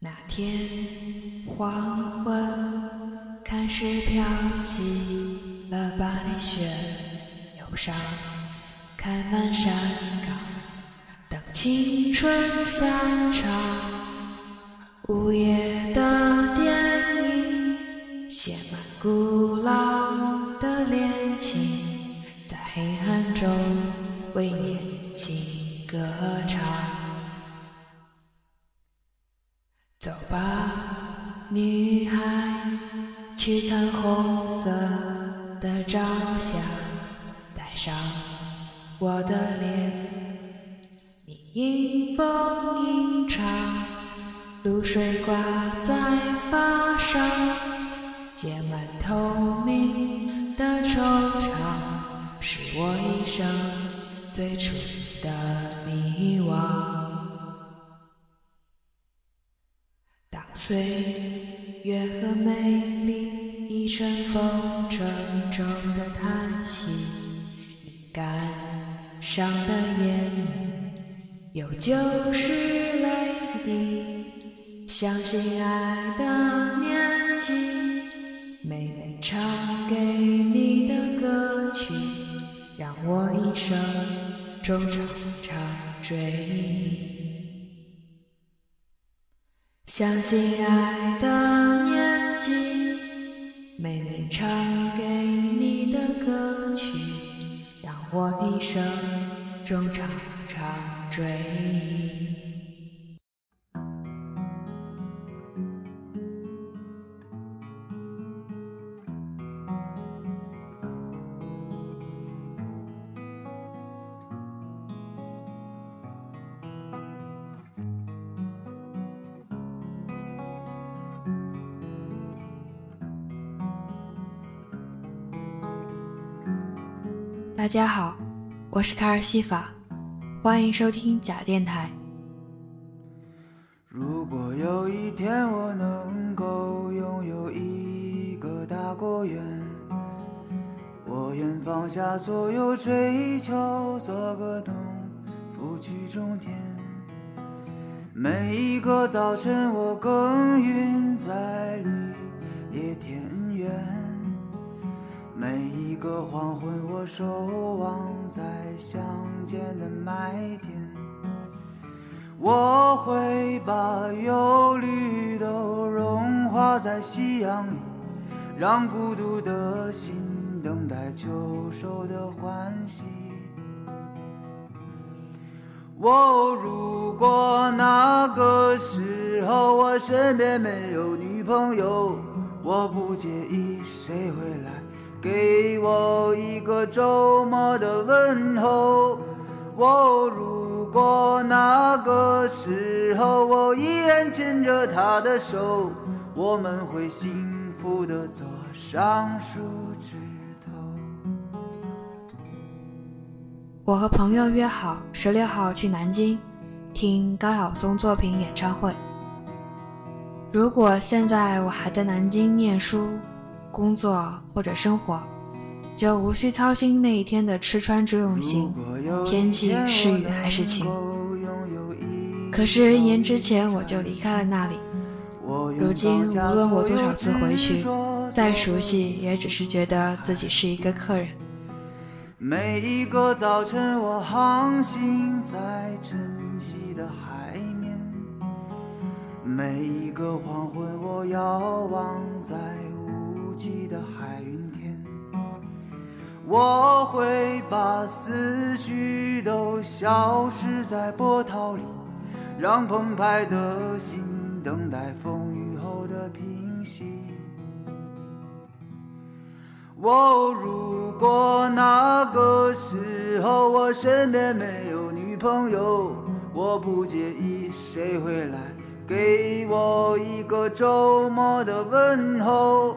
那天黄昏，开始飘起了白雪，忧伤开满山岗，等青春散场。午夜的电影写满古老的恋情，在黑暗中为年轻歌唱。去看红色的朝霞，带上我的脸，你迎风吟唱，露水挂在发梢，结满透明的惆怅，是我一生最初的迷惘。当岁月和美丽，一阵风沉重的叹息，你感伤的眼，有旧时泪滴。相信爱的年纪，妹妹唱给你的歌曲，让我一生中常常追忆。相信爱的年纪，没能唱给你的歌曲，让我一生中常常追忆。大家好，我是卡尔西法，欢迎收听假电台。如果有一天我能够拥有一个大果园，我愿放下所有追求，做个农夫去种田。每一个早晨，我耕耘在个黄昏，我守望在乡间的麦田。我会把忧虑都融化在夕阳里，让孤独的心等待秋收的欢喜。我如果那个时候我身边没有女朋友，我不介意谁会来。给我一个周末的问候。我如果那个时候我依然牵着她的手，我们会幸福的坐上树枝头。我和朋友约好十六号去南京听高晓松作品演唱会。如果现在我还在南京念书。工作或者生活，就无需操心那一天的吃穿住用行，天气是雨还是晴。可是，一年之前我就离开了那里。如今，无论我多少次回去，再熟悉，也只是觉得自己是一个客人。每一个早晨，我航行在晨曦的海面；每一个黄昏，我遥望在。记的海云天，我会把思绪都消失在波涛里，让澎湃的心等待风雨后的平息。我如果那个时候我身边没有女朋友，我不介意谁会来给我一个周末的问候。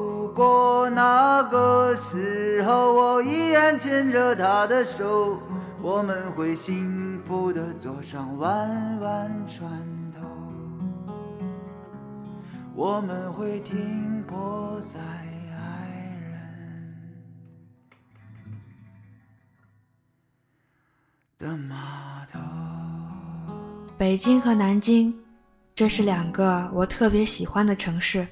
果那个时候我依然牵着她的手，我们会幸福的坐上弯弯船头，我们会停泊在爱人的码头。北京和南京，这是两个我特别喜欢的城市。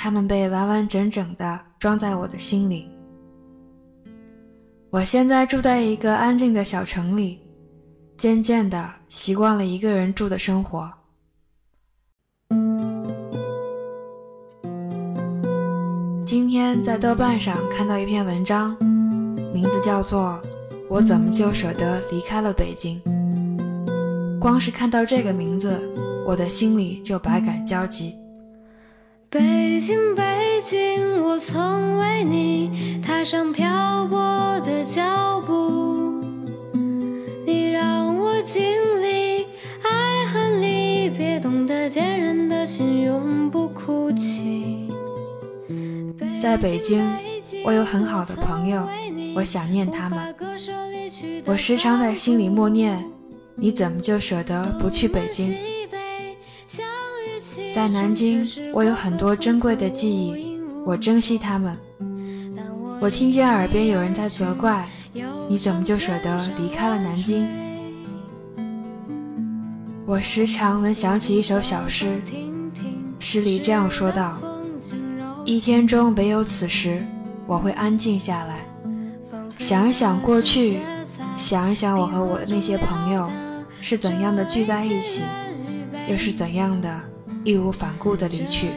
它们被完完整整的装在我的心里。我现在住在一个安静的小城里，渐渐的习惯了一个人住的生活。今天在豆瓣上看到一篇文章，名字叫做《我怎么就舍得离开了北京》。光是看到这个名字，我的心里就百感交集。北京，北京，我曾为你踏上漂泊的脚步。你让我经历爱恨离别，懂得坚韧的心永不哭泣。在北京，我有很好的朋友，我想念他们。我时常在心里默念：你怎么就舍得不去北京？在南京，我有很多珍贵的记忆，我珍惜它们。我听见耳边有人在责怪：“你怎么就舍得离开了南京？”我时常能想起一首小诗，诗里这样说道：“一天中唯有此时，我会安静下来，想一想过去，想一想我和我的那些朋友是怎样的聚在一起，又是怎样的。”义无反顾地离去。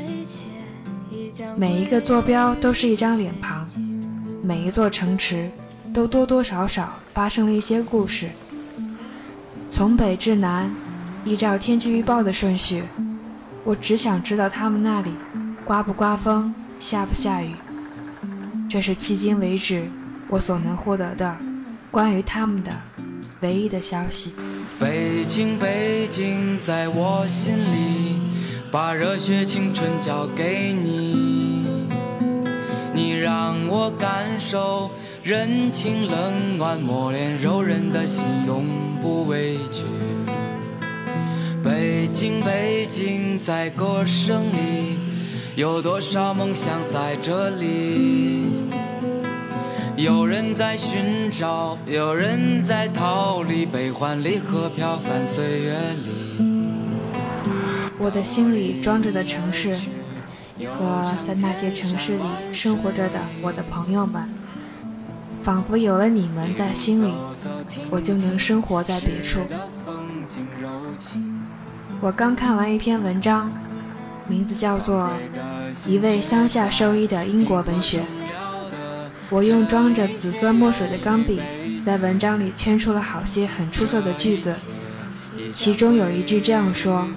每一个坐标都是一张脸庞，每一座城池都多多少少发生了一些故事。从北至南，依照天气预报的顺序，我只想知道他们那里刮不刮风，下不下雨。这是迄今为止我所能获得的关于他们的唯一的消息。北京，北京，在我心里。把热血青春交给你，你让我感受人情冷暖，磨练柔韧的心，永不畏惧。北京，北京，在歌声里，有多少梦想在这里？有人在寻找，有人在逃离，悲欢离合飘散岁月里。我的心里装着的城市，和在那些城市里生活着的我的朋友们，仿佛有了你们在心里，我就能生活在别处。我刚看完一篇文章，名字叫做《一位乡下兽医的英国文学》。我用装着紫色墨水的钢笔，在文章里圈出了好些很出色的句子，其中有一句这样说。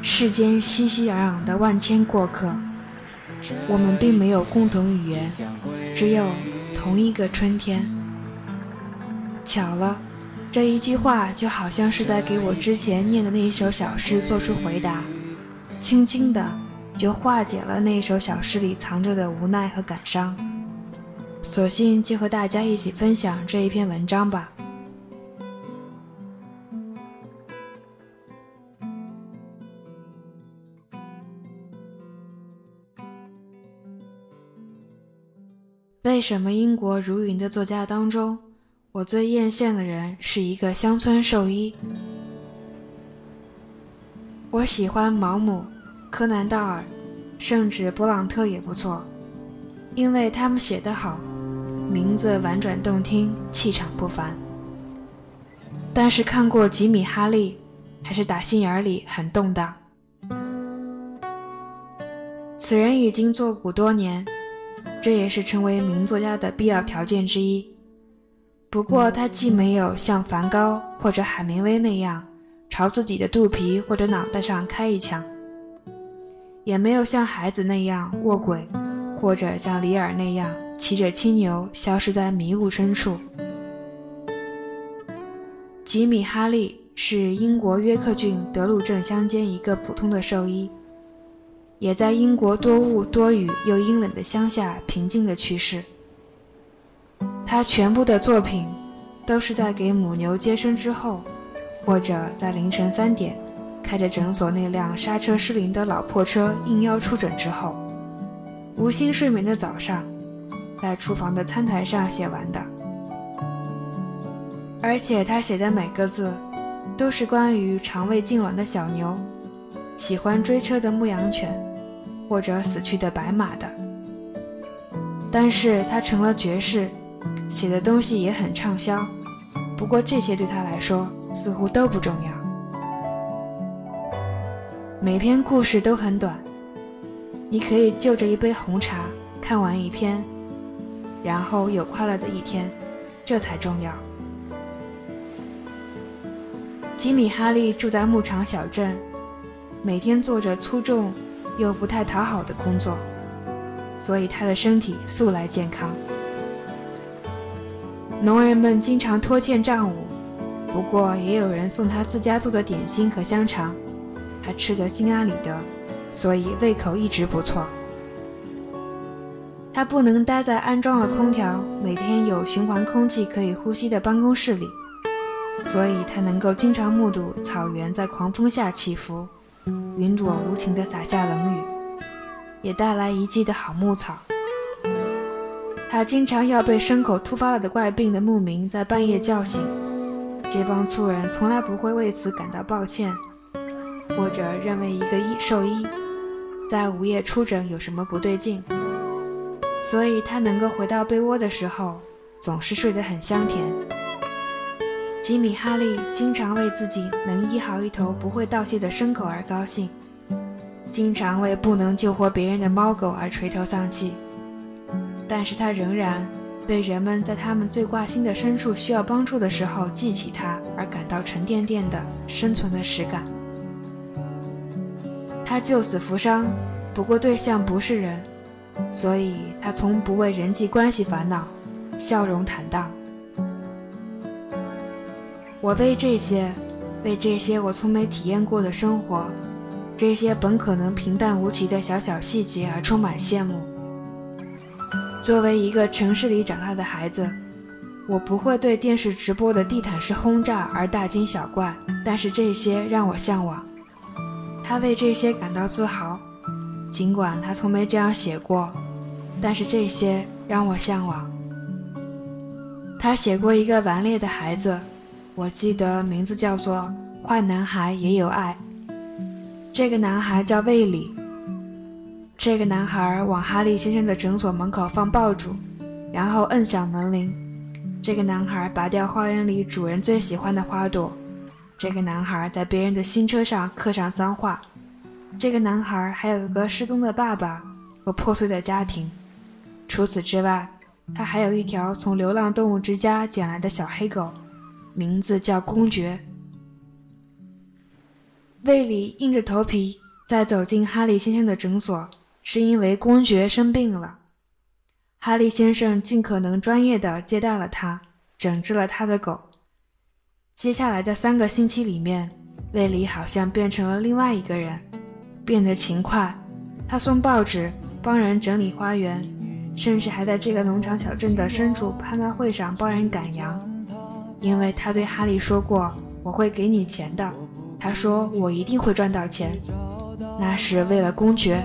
世间熙熙攘攘的万千过客，我们并没有共同语言，只有同一个春天。巧了，这一句话就好像是在给我之前念的那一首小诗做出回答，轻轻的就化解了那一首小诗里藏着的无奈和感伤。索性就和大家一起分享这一篇文章吧。为什么英国如云的作家当中，我最艳羡的人是一个乡村兽医？我喜欢毛姆、柯南道尔，甚至勃朗特也不错，因为他们写得好，名字婉转动听，气场不凡。但是看过吉米·哈利，还是打心眼里很动荡。此人已经作古多年。这也是成为名作家的必要条件之一。不过，他既没有像梵高或者海明威那样朝自己的肚皮或者脑袋上开一枪，也没有像孩子那样卧轨，或者像里尔那样骑着青牛消失在迷雾深处。吉米·哈利是英国约克郡德鲁镇乡间一个普通的兽医，也在英国多雾多雨又阴冷的乡下平静的去世。他全部的作品都是在给母牛接生之后，或者在凌晨三点开着诊所那辆刹车失灵的老破车应邀出诊之后，无心睡眠的早上，在厨房的餐台上写完的。而且他写的每个字，都是关于肠胃痉挛的小牛，喜欢追车的牧羊犬，或者死去的白马的。但是他成了爵士，写的东西也很畅销。不过这些对他来说似乎都不重要。每篇故事都很短，你可以就着一杯红茶看完一篇，然后有快乐的一天，这才重要。吉米·哈利住在牧场小镇，每天做着粗重又不太讨好的工作，所以他的身体素来健康。农人们经常拖欠账务，不过也有人送他自家做的点心和香肠，他吃得心安理得，所以胃口一直不错。他不能待在安装了空调、每天有循环空气可以呼吸的办公室里。所以，他能够经常目睹草原在狂风下起伏，云朵无情地洒下冷雨，也带来一季的好牧草。他经常要被牲口突发了的怪病的牧民在半夜叫醒，这帮粗人从来不会为此感到抱歉，或者认为一个医兽医在午夜出诊有什么不对劲。所以他能够回到被窝的时候，总是睡得很香甜。吉米·哈利经常为自己能医好一头不会道谢的牲口而高兴，经常为不能救活别人的猫狗而垂头丧气。但是他仍然被人们在他们最挂心的牲畜需要帮助的时候记起他而感到沉甸甸的生存的实感。他救死扶伤，不过对象不是人，所以他从不为人际关系烦恼，笑容坦荡。我为这些，为这些我从没体验过的生活，这些本可能平淡无奇的小小细节而充满羡慕。作为一个城市里长大的孩子，我不会对电视直播的地毯式轰炸而大惊小怪，但是这些让我向往。他为这些感到自豪，尽管他从没这样写过，但是这些让我向往。他写过一个顽劣的孩子。我记得名字叫做《坏男孩也有爱》。这个男孩叫卫里。这个男孩往哈利先生的诊所门口放爆竹，然后摁响门铃。这个男孩拔掉花园里主人最喜欢的花朵。这个男孩在别人的新车上刻上脏话。这个男孩还有一个失踪的爸爸和破碎的家庭。除此之外，他还有一条从流浪动物之家捡来的小黑狗。名字叫公爵。卫里硬着头皮再走进哈利先生的诊所，是因为公爵生病了。哈利先生尽可能专业地接待了他，诊治了他的狗。接下来的三个星期里面，卫里好像变成了另外一个人，变得勤快。他送报纸，帮人整理花园，甚至还在这个农场小镇的牲畜拍卖会上帮人赶羊。因为他对哈利说过：“我会给你钱的。”他说：“我一定会赚到钱。”那是为了公爵。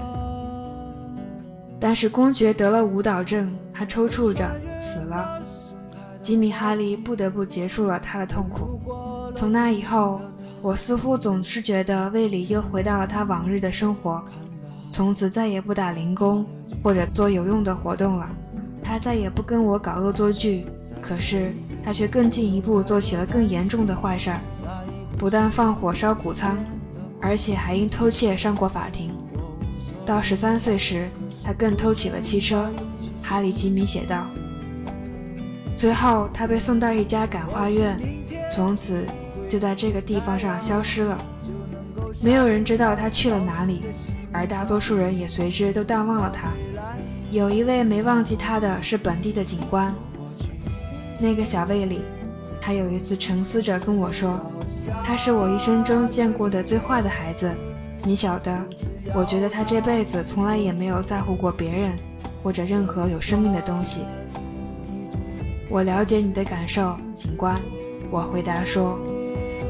但是公爵得了舞蹈症，他抽搐着死了。吉米·哈利不得不结束了他的痛苦。从那以后，我似乎总是觉得卫里又回到了他往日的生活，从此再也不打零工或者做有用的活动了。他再也不跟我搞恶作剧，可是他却更进一步做起了更严重的坏事儿，不但放火烧谷仓，而且还因偷窃上过法庭。到十三岁时，他更偷起了汽车。哈里·吉米写道。最后，他被送到一家感化院，从此就在这个地方上消失了。没有人知道他去了哪里，而大多数人也随之都淡忘了他。有一位没忘记他的是本地的警官，那个小卫里，他有一次沉思着跟我说：“他是我一生中见过的最坏的孩子。”你晓得，我觉得他这辈子从来也没有在乎过别人，或者任何有生命的东西。我了解你的感受，警官。我回答说：“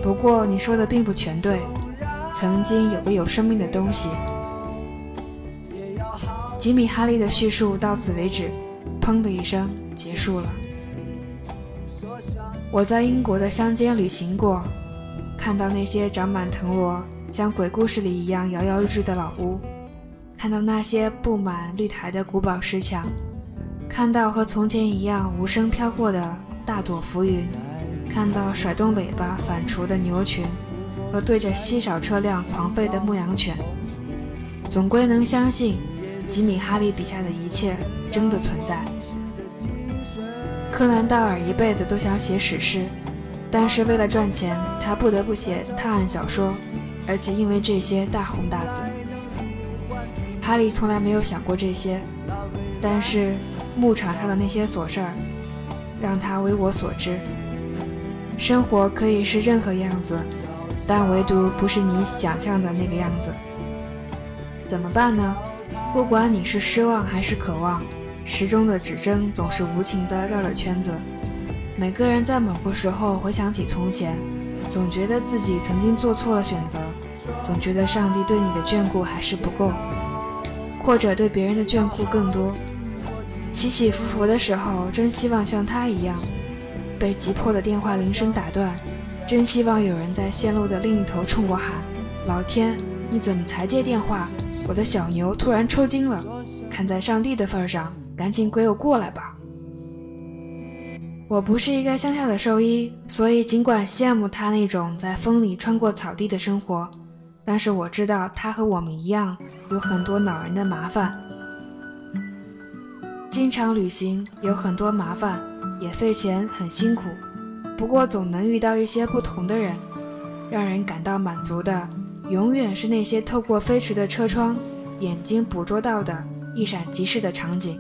不过你说的并不全对。曾经有个有生命的东西。”吉米·哈利的叙述到此为止，砰的一声结束了。我在英国的乡间旅行过，看到那些长满藤萝、像鬼故事里一样摇摇欲坠的老屋，看到那些布满绿苔的古堡石墙，看到和从前一样无声飘过的大朵浮云，看到甩动尾巴反刍的牛群和对着稀少车辆狂吠的牧羊犬，总归能相信，吉米·哈利笔下的一切真的存在。柯南·道尔一辈子都想写史诗，但是为了赚钱，他不得不写探案小说，而且因为这些大红大紫。哈利从来没有想过这些，但是牧场上的那些琐事儿，让他为我所知。生活可以是任何样子，但唯独不是你想象的那个样子。怎么办呢？不管你是失望还是渴望。时钟的指针总是无情地绕着圈子。每个人在某个时候回想起从前，总觉得自己曾经做错了选择，总觉得上帝对你的眷顾还是不够，或者对别人的眷顾更多。起起伏伏的时候，真希望像他一样，被急迫的电话铃声打断，真希望有人在线路的另一头冲我喊：“老天，你怎么才接电话？我的小牛突然抽筋了。”看在上帝的份上。赶紧归我过来吧！我不是一个乡下的兽医，所以尽管羡慕他那种在风里穿过草地的生活，但是我知道他和我们一样有很多恼人的麻烦。经常旅行有很多麻烦，也费钱，很辛苦。不过总能遇到一些不同的人，让人感到满足的，永远是那些透过飞驰的车窗，眼睛捕捉到的一闪即逝的场景。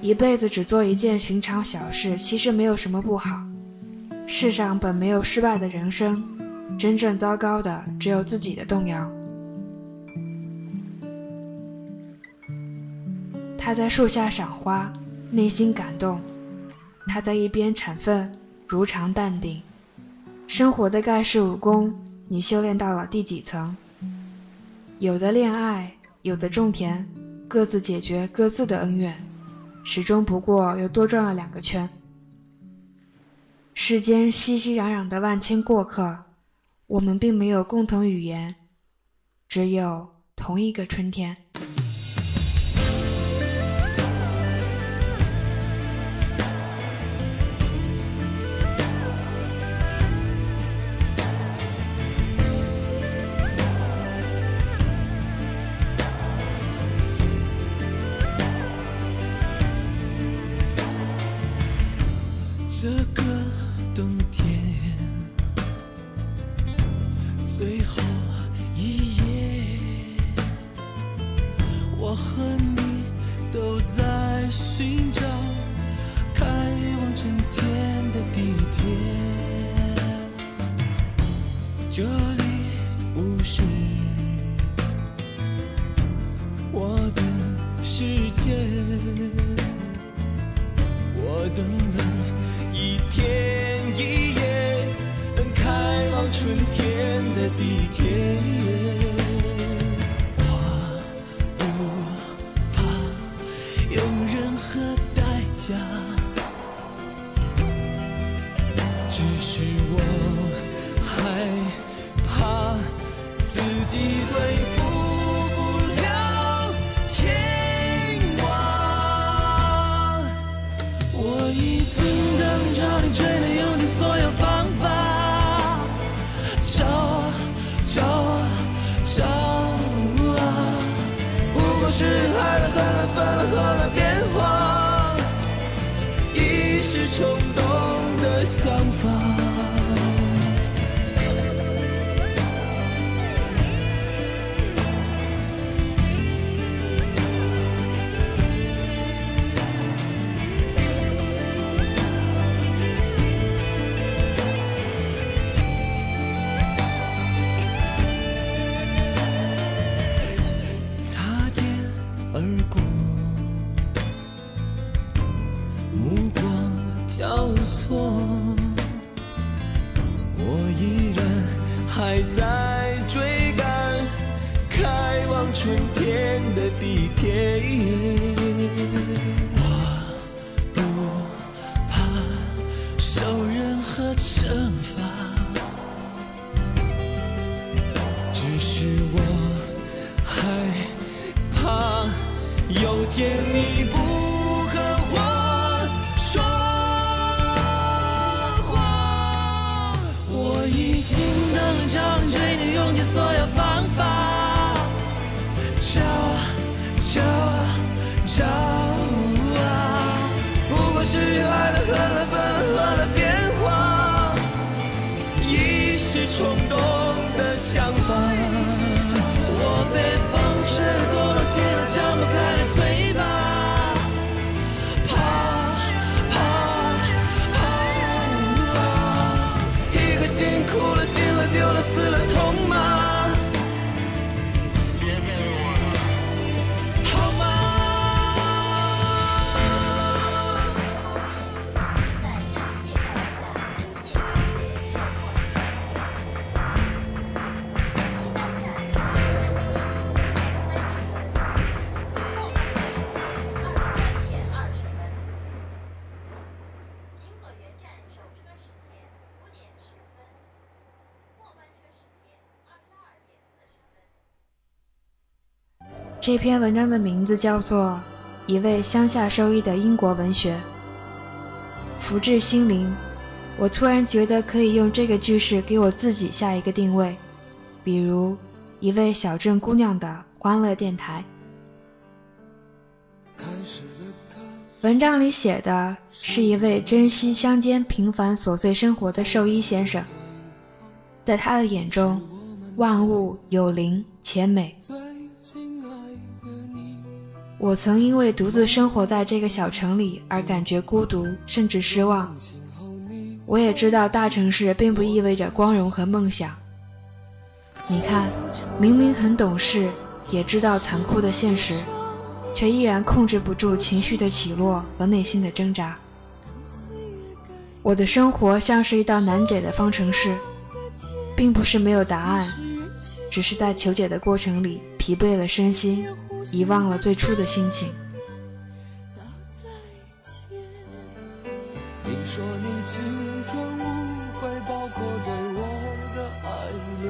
一辈子只做一件寻常小事，其实没有什么不好。世上本没有失败的人生，真正糟糕的只有自己的动摇。他在树下赏花，内心感动；他在一边铲粪，如常淡定。生活的盖世武功，你修炼到了第几层？有的恋爱，有的种田，各自解决各自的恩怨。始终不过又多转了两个圈。世间熙熙攘攘的万千过客，我们并没有共同语言，只有同一个春天。这个冬天，最后一夜，我和你都在寻找开往春天的地铁。这里不是我的世界，我等地铁已在追赶开往春天的地铁哭了、醒了、丢了、死了，这篇文章的名字叫做《一位乡下兽医的英国文学》，福至心灵。我突然觉得可以用这个句式给我自己下一个定位，比如一位小镇姑娘的欢乐电台。文章里写的是一位珍惜乡间平凡琐碎生活的兽医先生，在他的眼中，万物有灵且美。我曾因为独自生活在这个小城里而感觉孤独，甚至失望。我也知道大城市并不意味着光荣和梦想。你看，明明很懂事，也知道残酷的现实，却依然控制不住情绪的起落和内心的挣扎。我的生活像是一道难解的方程式，并不是没有答案，只是在求解的过程里疲惫了身心，遗忘了最初的心情。你说你青春无悔，包括对我的爱恋。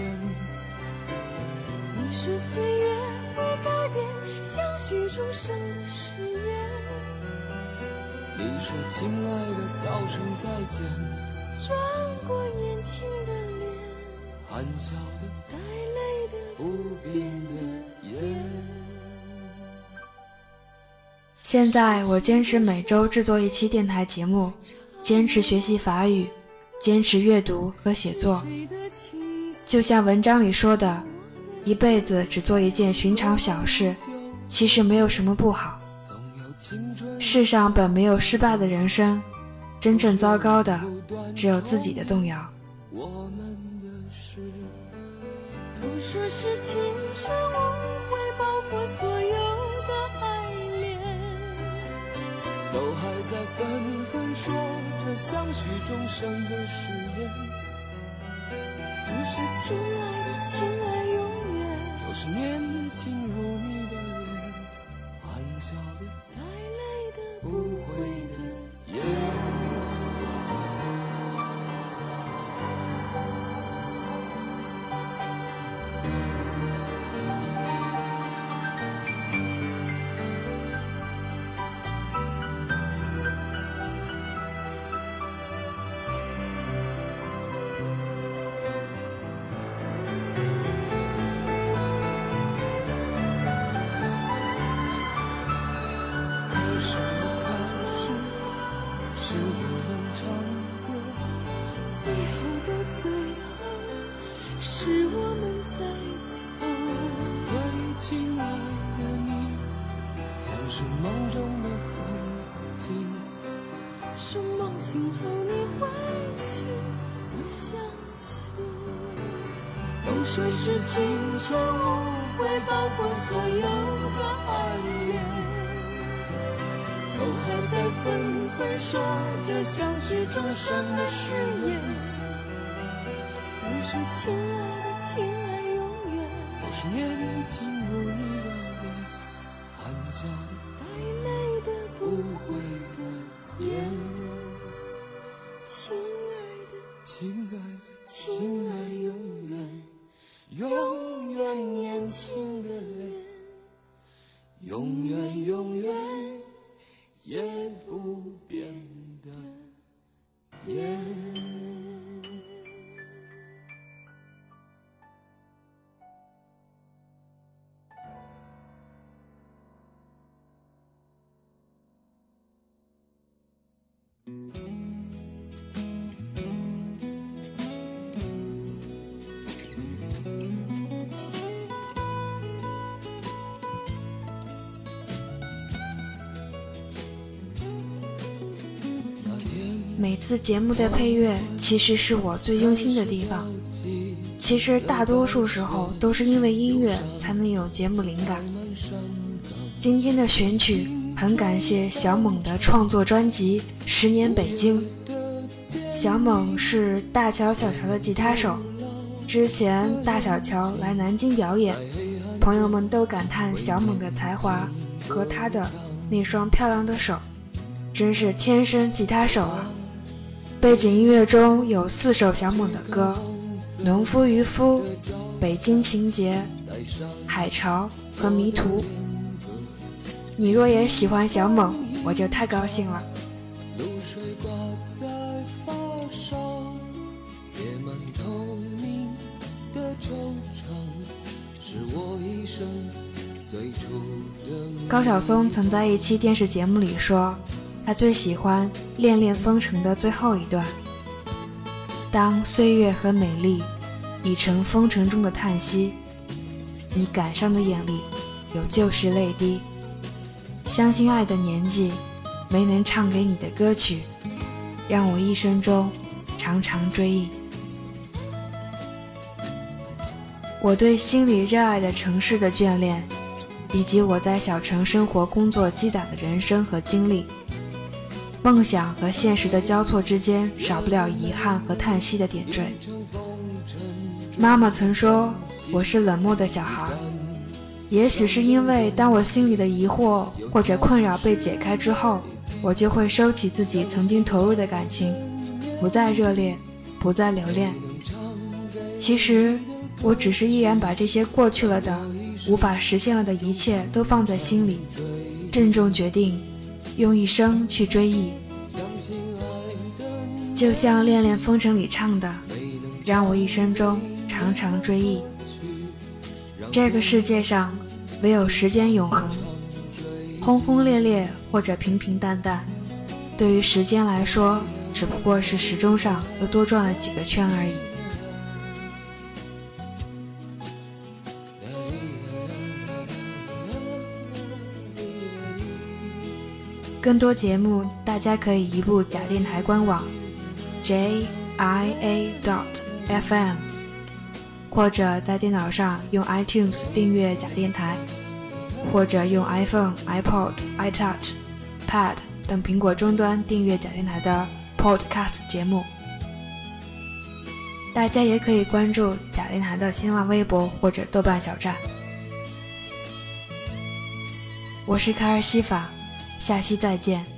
你说岁月会改变相许终生誓言，你说亲爱的，道声再见，转过年轻的脸，含笑的，带泪的不变的眼。现在我坚持每周制作一期电台节目，坚持学习法语，坚持阅读和写作。就像文章里说的，一辈子只做一件寻常小事，其实没有什么不好。世上本没有失败的人生，真正糟糕的只有自己的动摇。我们的事，都说是青春无悔，包括所有都还在纷纷说着相许终生的誓言。不是亲爱的，亲爱永远，都是年轻如你的脸，含笑梦中的痕迹。说梦醒后你会去，我相信。都说是青春无悔，包括所有的爱恋。都还在纷纷说着相许终生的誓言。你说亲爱的，亲爱永远，都是年进入你的脸，寒假每次节目的配乐其实是我最用心的地方。其实大多数时候都是因为音乐才能有节目灵感。今天的选曲很感谢小猛的创作专辑《十年北京》。小猛是大乔小乔的吉他手，之前大小乔来南京表演，朋友们都感叹小猛的才华和他的那双漂亮的手，真是天生吉他手啊！背景音乐中有四首小猛的歌，《农夫渔夫》《北京情节》《海潮》和《迷途》。你若也喜欢小猛，我就太高兴了。高晓松曾在一期电视节目里说，他最喜欢《恋恋风尘》的最后一段。当岁月和美丽已成风尘中的叹息，你感伤的眼里有旧时泪滴。相信爱的年纪，没能唱给你的歌曲，让我一生中常常追忆。我对心里热爱的城市的眷恋，以及我在小城生活工作积攒的人生和经历，梦想和现实的交错之间，少不了遗憾和叹息的点缀。妈妈曾说我是冷漠的小孩，也许是因为当我心里的疑惑或者困扰被解开之后，我就会收起自己曾经投入的感情，不再热烈，不再留恋。其实，我只是依然把这些过去了的、无法实现了的一切都放在心里，郑重决定用一生去追忆。就像《恋恋风尘》里唱的：“让我一生中常常追忆。”这个世界上，唯有时间永恒。轰轰烈烈或者平平淡淡，对于时间来说，只不过是时钟上又多转了几个圈而已。更多节目，大家可以移步假电台官网 j i a dot f m，或者在电脑上用 iTunes 订阅假电台，或者用 iPhone、iPod、iTouch、Pad 等苹果终端订阅假电台的 Podcast 节目。大家也可以关注假电台的新浪微博或者豆瓣小站。我是卡尔西法。下期再见。